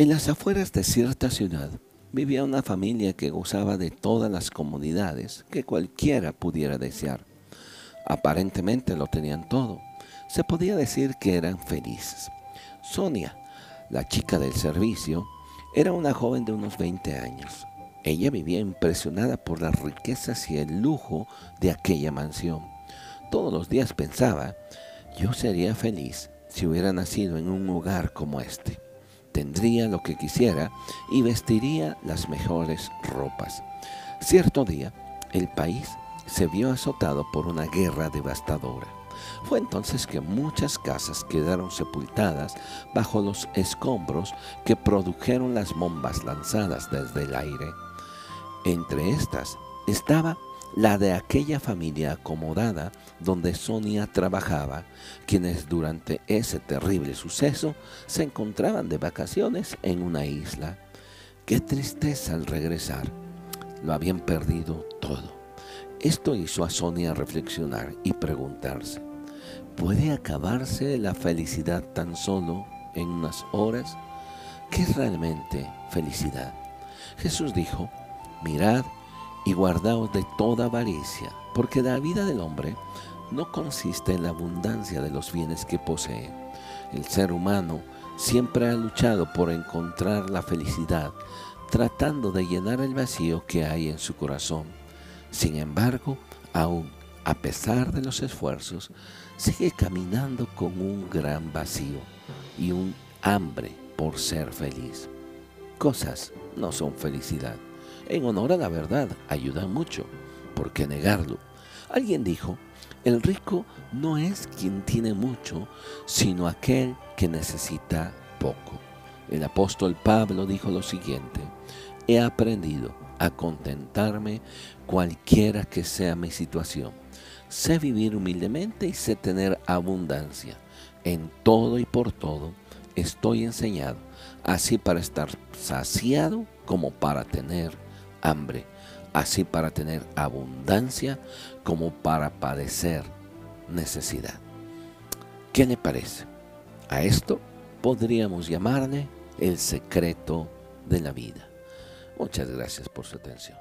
En las afueras de cierta ciudad vivía una familia que gozaba de todas las comodidades que cualquiera pudiera desear. Aparentemente lo tenían todo. Se podía decir que eran felices. Sonia, la chica del servicio, era una joven de unos 20 años. Ella vivía impresionada por las riquezas y el lujo de aquella mansión. Todos los días pensaba, yo sería feliz si hubiera nacido en un hogar como este. Tendría lo que quisiera y vestiría las mejores ropas. Cierto día, el país se vio azotado por una guerra devastadora. Fue entonces que muchas casas quedaron sepultadas bajo los escombros que produjeron las bombas lanzadas desde el aire. Entre estas estaba la de aquella familia acomodada donde Sonia trabajaba, quienes durante ese terrible suceso se encontraban de vacaciones en una isla. Qué tristeza al regresar. Lo habían perdido todo. Esto hizo a Sonia reflexionar y preguntarse, ¿puede acabarse la felicidad tan solo en unas horas? ¿Qué es realmente felicidad? Jesús dijo, mirad y guardaos de toda avaricia, porque la vida del hombre no consiste en la abundancia de los bienes que posee. El ser humano siempre ha luchado por encontrar la felicidad, tratando de llenar el vacío que hay en su corazón. Sin embargo, aún a pesar de los esfuerzos, sigue caminando con un gran vacío y un hambre por ser feliz. Cosas no son felicidad en honor a la verdad ayudan mucho. ¿Por qué negarlo? Alguien dijo, el rico no es quien tiene mucho, sino aquel que necesita poco. El apóstol Pablo dijo lo siguiente, he aprendido a contentarme cualquiera que sea mi situación. Sé vivir humildemente y sé tener abundancia. En todo y por todo estoy enseñado, así para estar saciado como para tener hambre, así para tener abundancia como para padecer necesidad. ¿Qué le parece? A esto podríamos llamarle el secreto de la vida. Muchas gracias por su atención.